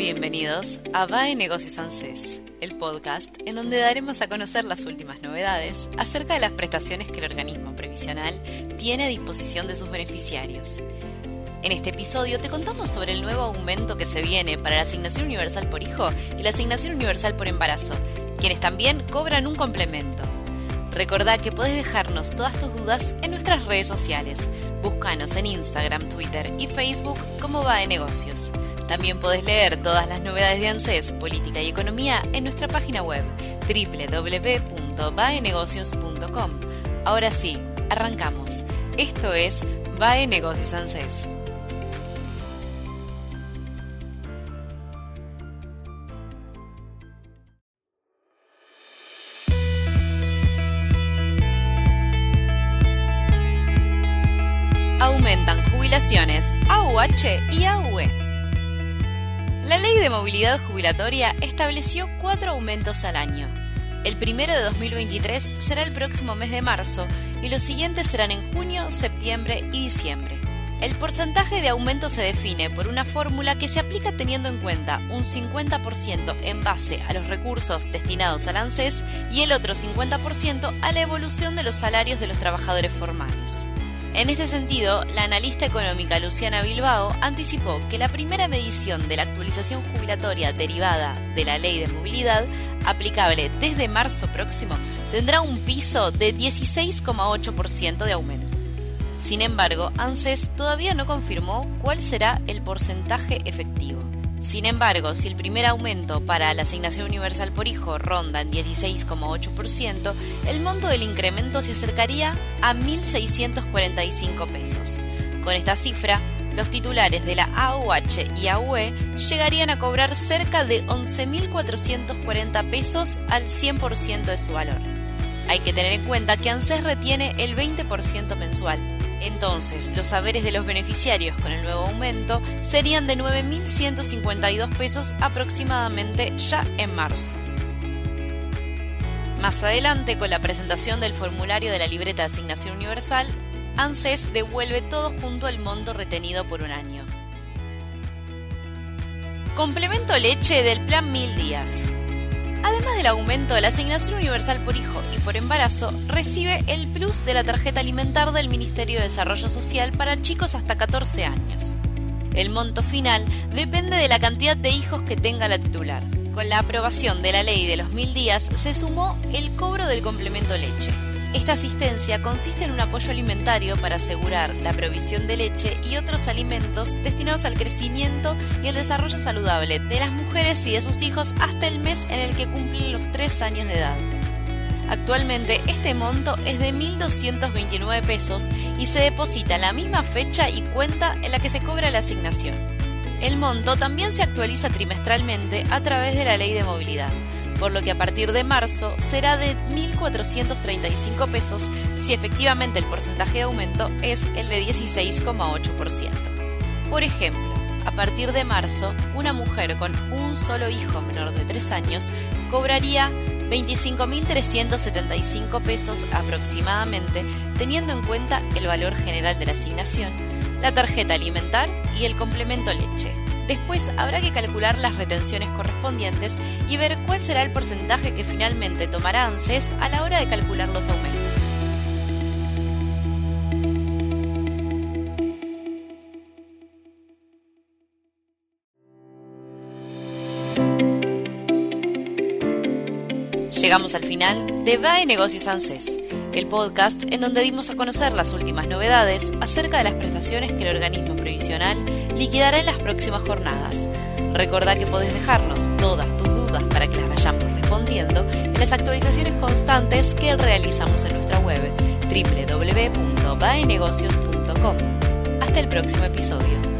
Bienvenidos a VAE Negocios ANSES, el podcast en donde daremos a conocer las últimas novedades acerca de las prestaciones que el organismo previsional tiene a disposición de sus beneficiarios. En este episodio te contamos sobre el nuevo aumento que se viene para la asignación universal por hijo y la asignación universal por embarazo, quienes también cobran un complemento. Recordá que podés dejarnos todas tus dudas en nuestras redes sociales. Búscanos en Instagram, Twitter y Facebook como VAE Negocios. También podés leer todas las novedades de ANSES, política y economía en nuestra página web www.vaenegocios.com. Ahora sí, arrancamos. Esto es VAE Negocios ANSES. Aumentan jubilaciones AUH y AUE. La Ley de Movilidad Jubilatoria estableció cuatro aumentos al año. El primero de 2023 será el próximo mes de marzo y los siguientes serán en junio, septiembre y diciembre. El porcentaje de aumento se define por una fórmula que se aplica teniendo en cuenta un 50% en base a los recursos destinados al ANSES y el otro 50% a la evolución de los salarios de los trabajadores formales. En este sentido, la analista económica Luciana Bilbao anticipó que la primera medición de la actualización jubilatoria derivada de la ley de movilidad, aplicable desde marzo próximo, tendrá un piso de 16,8% de aumento. Sin embargo, ANSES todavía no confirmó cuál será el porcentaje efectivo. Sin embargo, si el primer aumento para la asignación universal por hijo ronda en 16,8%, el monto del incremento se acercaría a 1.645 pesos. Con esta cifra, los titulares de la AUH y AUE llegarían a cobrar cerca de 11.440 pesos al 100% de su valor. Hay que tener en cuenta que ANSES retiene el 20% mensual, entonces, los saberes de los beneficiarios con el nuevo aumento serían de 9.152 pesos aproximadamente ya en marzo. Más adelante, con la presentación del formulario de la libreta de asignación universal, ANSES devuelve todo junto al monto retenido por un año. Complemento leche del plan 1000 días. Además del aumento de la asignación universal por hijo y por embarazo, recibe el plus de la tarjeta alimentar del Ministerio de Desarrollo Social para chicos hasta 14 años. El monto final depende de la cantidad de hijos que tenga la titular. Con la aprobación de la ley de los mil días se sumó el cobro del complemento leche. Esta asistencia consiste en un apoyo alimentario para asegurar la provisión de leche y otros alimentos destinados al crecimiento y el desarrollo saludable de las mujeres y de sus hijos hasta el mes en el que cumplen los 3 años de edad. Actualmente este monto es de 1.229 pesos y se deposita en la misma fecha y cuenta en la que se cobra la asignación. El monto también se actualiza trimestralmente a través de la ley de movilidad por lo que a partir de marzo será de 1.435 pesos si efectivamente el porcentaje de aumento es el de 16,8%. Por ejemplo, a partir de marzo, una mujer con un solo hijo menor de 3 años cobraría 25.375 pesos aproximadamente, teniendo en cuenta el valor general de la asignación, la tarjeta alimentar y el complemento leche. Después habrá que calcular las retenciones correspondientes y ver cuál será el porcentaje que finalmente tomará ANSES a la hora de calcular los aumentos. Llegamos al final de VAE Negocios ANSES, el podcast en donde dimos a conocer las últimas novedades acerca de las prestaciones que el organismo previsional liquidará en las próximas jornadas. Recordá que podés dejarnos todas tus dudas para que las vayamos respondiendo en las actualizaciones constantes que realizamos en nuestra web www.vaenegocios.com. Hasta el próximo episodio.